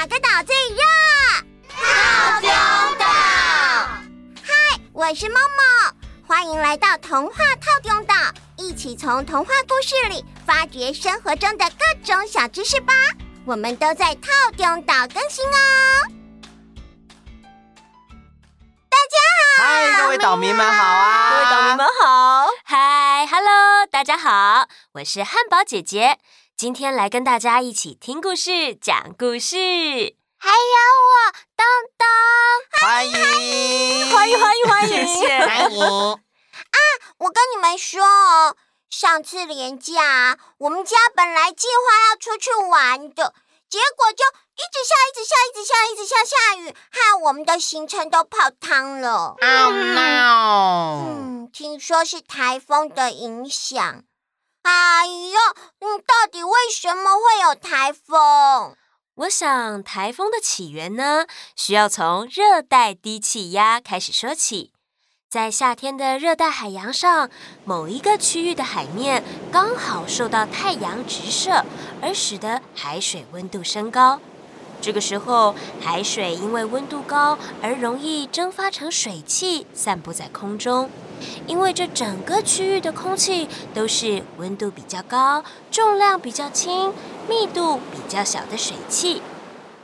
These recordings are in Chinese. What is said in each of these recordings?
哪个岛最热？套丁岛。嗨，我是梦梦，欢迎来到童话套丁岛，一起从童话故事里发掘生活中的各种小知识吧。我们都在套丁岛更新哦。大家好，嗨，各位岛民们好啊！各位岛民们好，嗨，Hello，大家好，我是汉堡姐姐。今天来跟大家一起听故事、讲故事，还有我东东，欢迎，欢迎，欢迎，欢迎，谢谢，欢迎啊！我跟你们说哦，上次连假，我们家本来计划要出去玩的，结果就一直下，一直下，一直下，一直下下雨，害我们的行程都泡汤了。Oh no！嗯，听说是台风的影响。哎呦，嗯，台风？我想台风的起源呢，需要从热带低气压开始说起。在夏天的热带海洋上，某一个区域的海面刚好受到太阳直射，而使得海水温度升高。这个时候，海水因为温度高而容易蒸发成水汽，散布在空中。因为这整个区域的空气都是温度比较高、重量比较轻、密度比较小的水汽，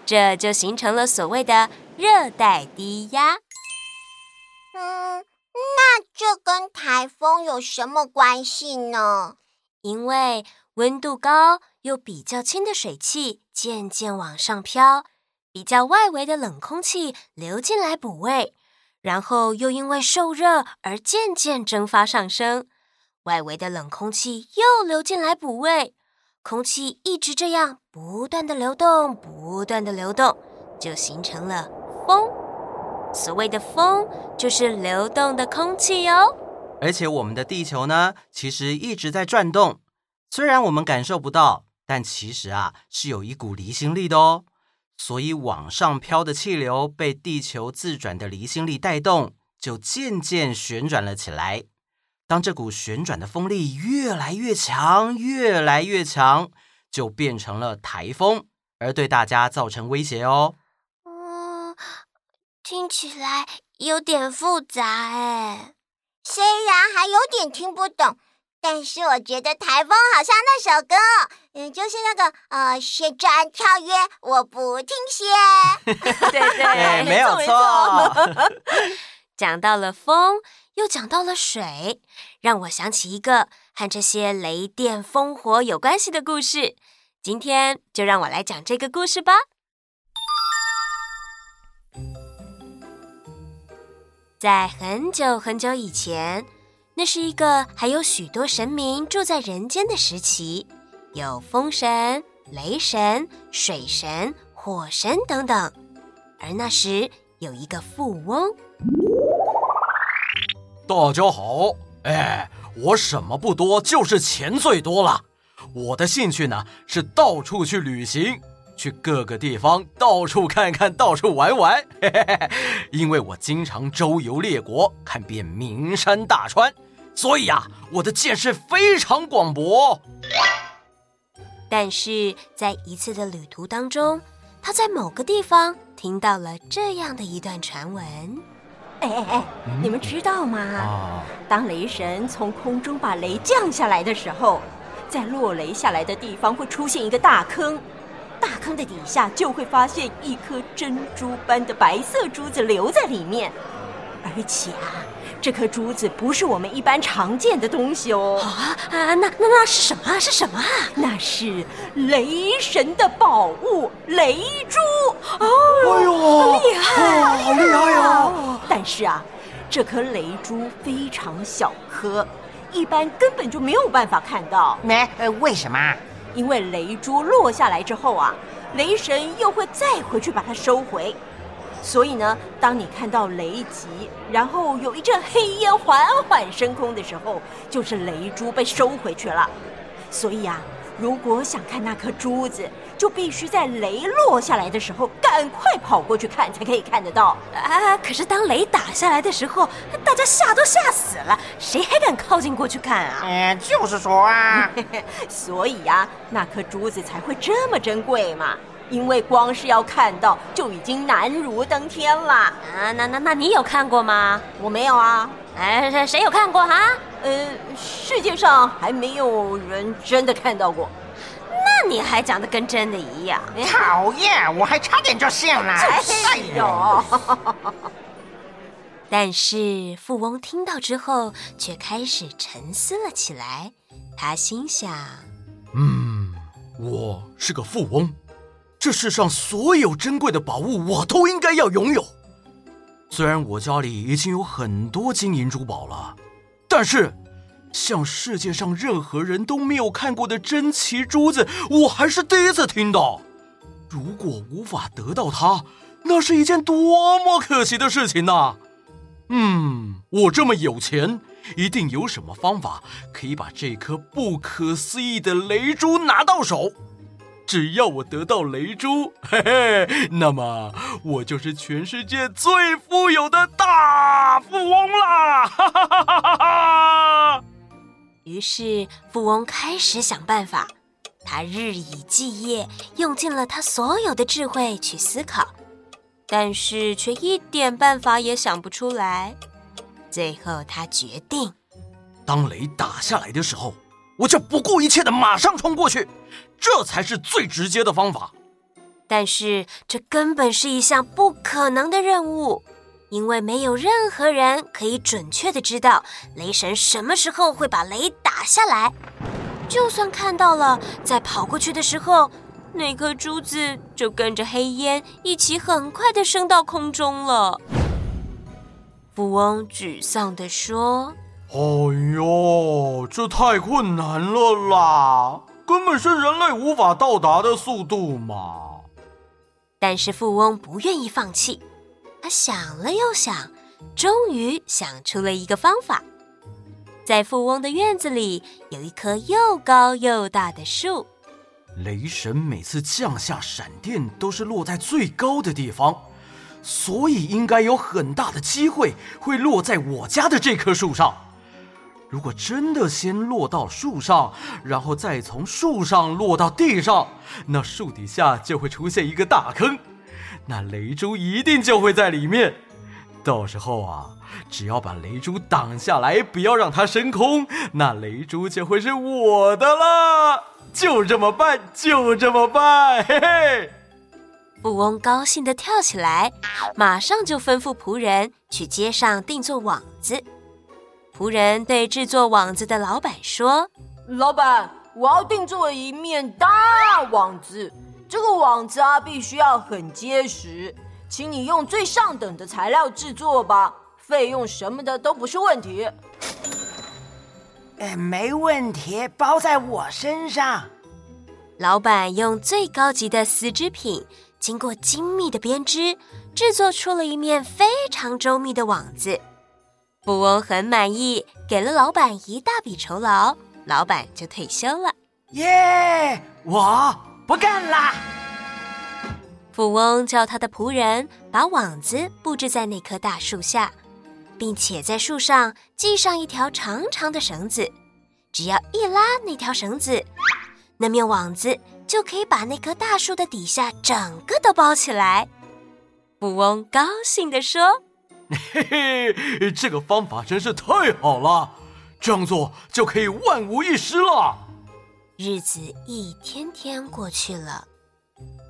这就形成了所谓的热带低压。嗯，那这跟台风有什么关系呢？因为温度高又比较轻的水汽渐渐往上飘，比较外围的冷空气流进来补位，然后又因为受热而渐渐蒸发上升，外围的冷空气又流进来补位，空气一直这样不断的流动，不断的流动，就形成了风。所谓的风就是流动的空气哦。而且我们的地球呢，其实一直在转动。虽然我们感受不到，但其实啊是有一股离心力的哦。所以往上飘的气流被地球自转的离心力带动，就渐渐旋转了起来。当这股旋转的风力越来越强，越来越强，就变成了台风，而对大家造成威胁哦。嗯，听起来有点复杂哎，虽然还有点听不懂。但是我觉得台风好像那首歌，嗯，就是那个呃，旋转跳跃，我不停歇。对对，对，没有错。讲到了风，又讲到了水，让我想起一个和这些雷电风火有关系的故事。今天就让我来讲这个故事吧。在很久很久以前。那是一个还有许多神明住在人间的时期，有风神、雷神、水神、火神等等。而那时有一个富翁。大家好，哎，我什么不多，就是钱最多了。我的兴趣呢是到处去旅行，去各个地方到处看看，到处玩玩。嘿嘿嘿，因为我经常周游列国，看遍名山大川。所以啊，我的见识非常广博。但是在一次的旅途当中，他在某个地方听到了这样的一段传闻。哎哎哎，嗯、你们知道吗？啊、当雷神从空中把雷降下来的时候，在落雷下来的地方会出现一个大坑，大坑的底下就会发现一颗珍珠般的白色珠子留在里面，而且啊。这颗珠子不是我们一般常见的东西哦。啊啊，那那那是什么？是什么？那是雷神的宝物——雷珠。哦，哎呦，好厉害，哦、好厉害哦！但是啊，这颗雷珠非常小颗，一般根本就没有办法看到。没呃，为什么？因为雷珠落下来之后啊，雷神又会再回去把它收回。所以呢，当你看到雷击，然后有一阵黑烟缓缓升空的时候，就是雷珠被收回去了。所以啊，如果想看那颗珠子，就必须在雷落下来的时候赶快跑过去看，才可以看得到。啊，可是当雷打下来的时候，大家吓都吓死了，谁还敢靠近过去看啊？嗯，就是说啊，所以呀，那颗珠子才会这么珍贵嘛。因为光是要看到就已经难如登天了。啊，那那那你有看过吗？我没有啊。哎，谁谁有看过哈？呃，世界上还没有人真的看到过。那你还讲得跟真的一样？讨厌，我还差点就信了。哎呦！但是富翁听到之后，却开始沉思了起来。他心想：“嗯，我是个富翁，这世上所有珍贵的宝物我都应该要拥有。虽然我家里已经有很多金银珠宝了，但是像世界上任何人都没有看过的珍奇珠子，我还是第一次听到。如果无法得到它，那是一件多么可惜的事情呐！嗯，我这么有钱。”一定有什么方法可以把这颗不可思议的雷珠拿到手。只要我得到雷珠，嘿嘿，那么我就是全世界最富有的大富翁啦！哈哈哈哈哈！于是富翁开始想办法，他日以继夜，用尽了他所有的智慧去思考，但是却一点办法也想不出来。最后，他决定，当雷打下来的时候，我就不顾一切的马上冲过去，这才是最直接的方法。但是，这根本是一项不可能的任务，因为没有任何人可以准确的知道雷神什么时候会把雷打下来。就算看到了，在跑过去的时候，那颗珠子就跟着黑烟一起很快的升到空中了。富翁沮丧地说：“呦，这太困难了啦，根本是人类无法到达的速度嘛！”但是富翁不愿意放弃，他想了又想，终于想出了一个方法。在富翁的院子里有一棵又高又大的树，雷神每次降下闪电都是落在最高的地方。所以应该有很大的机会会落在我家的这棵树上。如果真的先落到树上，然后再从树上落到地上，那树底下就会出现一个大坑，那雷珠一定就会在里面。到时候啊，只要把雷珠挡下来，不要让它升空，那雷珠就会是我的了。就这么办，就这么办，嘿嘿。富翁高兴地跳起来，马上就吩咐仆人去街上定做网子。仆人对制作网子的老板说：“老板，我要定做一面大网子，这个网子啊必须要很结实，请你用最上等的材料制作吧，费用什么的都不是问题。”“哎，没问题，包在我身上。”老板用最高级的丝织品。经过精密的编织，制作出了一面非常周密的网子。富翁很满意，给了老板一大笔酬劳，老板就退休了。耶！我不干啦。富翁叫他的仆人把网子布置在那棵大树下，并且在树上系上一条长长的绳子。只要一拉那条绳子，那面网子。就可以把那棵大树的底下整个都包起来。富翁高兴地说：“嘿嘿，这个方法真是太好了，这样做就可以万无一失了。”日子一天天过去了，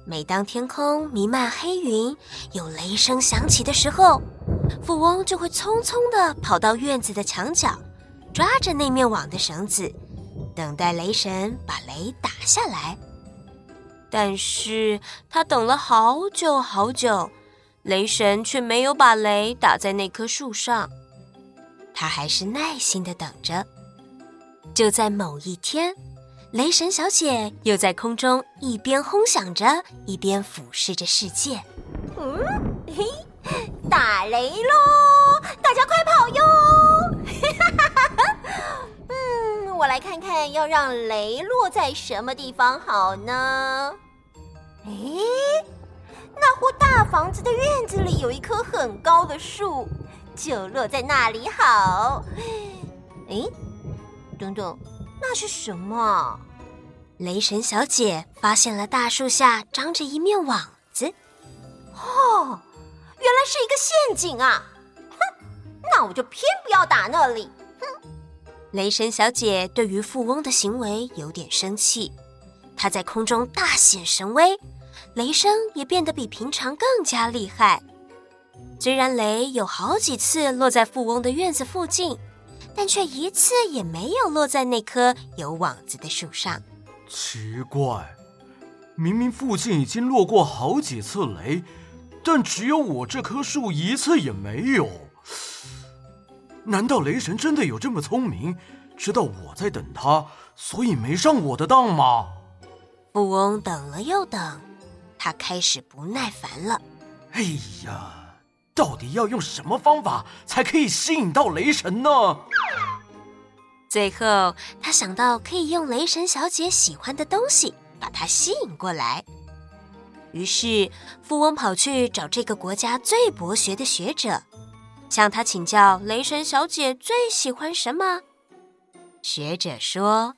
每当天空弥漫黑云，有雷声响起的时候，富翁就会匆匆地跑到院子的墙角，抓着那面网的绳子，等待雷神把雷打下来。但是他等了好久好久，雷神却没有把雷打在那棵树上。他还是耐心地等着。就在某一天，雷神小姐又在空中一边轰响着，一边俯视着世界。嗯，嘿，打雷喽！大家快跑哟！嗯，我来看看要让雷落在什么地方好呢？哎，那户大房子的院子里有一棵很高的树，就落在那里好。哎，等等，那是什么？雷神小姐发现了大树下张着一面网子。哦，原来是一个陷阱啊！哼，那我就偏不要打那里。哼！雷神小姐对于富翁的行为有点生气，她在空中大显神威，雷声也变得比平常更加厉害。虽然雷有好几次落在富翁的院子附近，但却一次也没有落在那棵有网子的树上。奇怪，明明附近已经落过好几次雷，但只有我这棵树一次也没有。难道雷神真的有这么聪明，知道我在等他，所以没上我的当吗？富翁等了又等，他开始不耐烦了。哎呀！到底要用什么方法才可以吸引到雷神呢？最后，他想到可以用雷神小姐喜欢的东西把她吸引过来。于是，富翁跑去找这个国家最博学的学者，向他请教雷神小姐最喜欢什么。学者说：“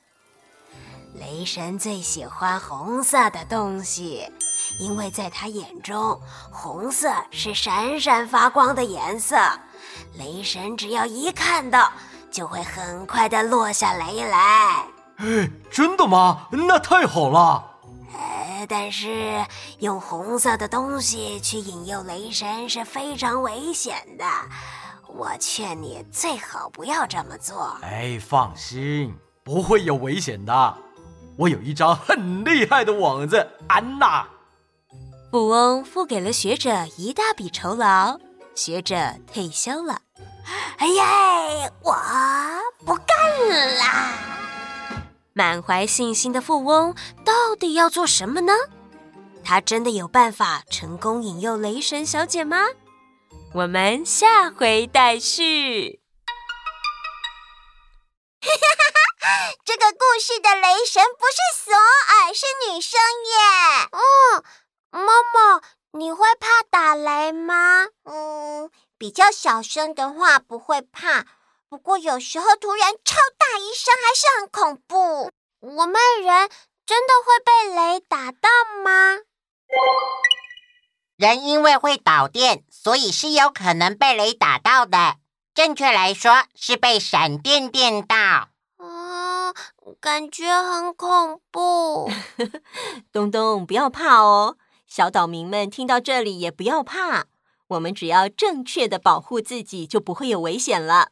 雷神最喜欢红色的东西。”因为在他眼中，红色是闪闪发光的颜色，雷神只要一看到，就会很快的落下雷来。哎，真的吗？那太好了。呃，但是用红色的东西去引诱雷神是非常危险的，我劝你最好不要这么做。哎，放心，不会有危险的。我有一张很厉害的网子，安娜。富翁付给了学者一大笔酬劳，学者退休了。哎呀，我不干了！满怀信心的富翁到底要做什么呢？他真的有办法成功引诱雷神小姐吗？我们下回待续。这个故事的雷神不是索尔，是女生耶。嗯。妈妈，你会怕打雷吗？嗯，比较小声的话不会怕，不过有时候突然超大一声还是很恐怖。我们人真的会被雷打到吗？人因为会导电，所以是有可能被雷打到的。正确来说是被闪电电到。嗯，感觉很恐怖。东东，不要怕哦。小岛民们听到这里也不要怕，我们只要正确的保护自己，就不会有危险了。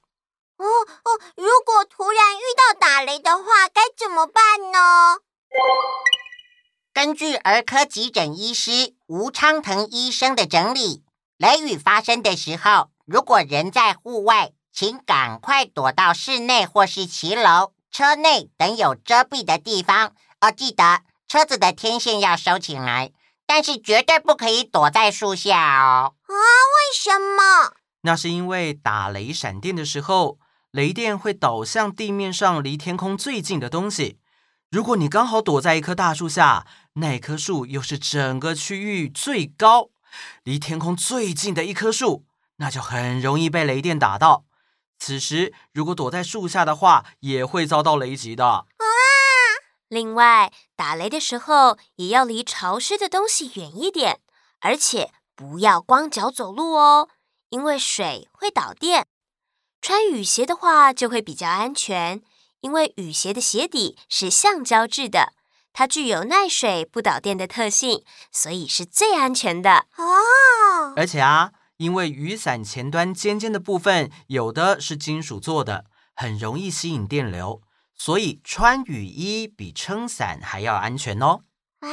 哦哦，如果突然遇到打雷的话，该怎么办呢？根据儿科急诊医师吴昌腾医生的整理，雷雨发生的时候，如果人在户外，请赶快躲到室内或是骑楼、车内等有遮蔽的地方。哦，记得车子的天线要收起来。但是绝对不可以躲在树下哦！啊，为什么？那是因为打雷闪电的时候，雷电会导向地面上离天空最近的东西。如果你刚好躲在一棵大树下，那棵树又是整个区域最高、离天空最近的一棵树，那就很容易被雷电打到。此时如果躲在树下的话，也会遭到雷击的。啊！另外，打雷的时候也要离潮湿的东西远一点，而且不要光脚走路哦，因为水会导电。穿雨鞋的话就会比较安全，因为雨鞋的鞋底是橡胶制的，它具有耐水不导电的特性，所以是最安全的哦。而且啊，因为雨伞前端尖尖的部分有的是金属做的，很容易吸引电流。所以穿雨衣比撑伞还要安全哦。啊，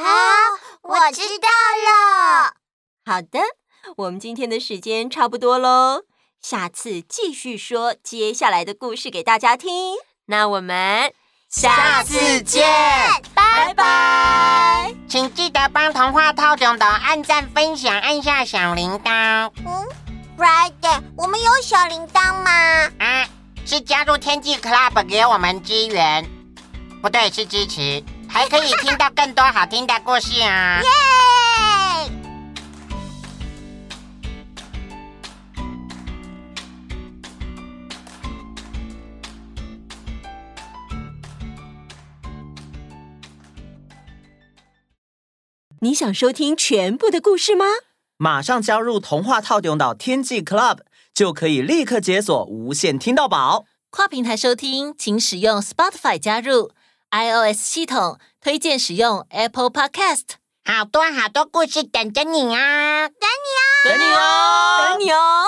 我知道了。好的，我们今天的时间差不多喽，下次继续说接下来的故事给大家听。那我们下次见，拜拜。请记得帮童话透中岛按赞、分享、按下小铃铛。嗯，Friday，我们有小铃铛吗？啊。是加入天际 Club 给我们支援，不对，是支持，还可以听到更多好听的故事啊！耶！你想收听全部的故事吗？马上加入童话套用岛天际 Club，就可以立刻解锁无线听到宝。跨平台收听，请使用 Spotify 加入 iOS 系统，推荐使用 Apple Podcast。好多好多故事等着你啊！等你哦，等你哦，等你哦。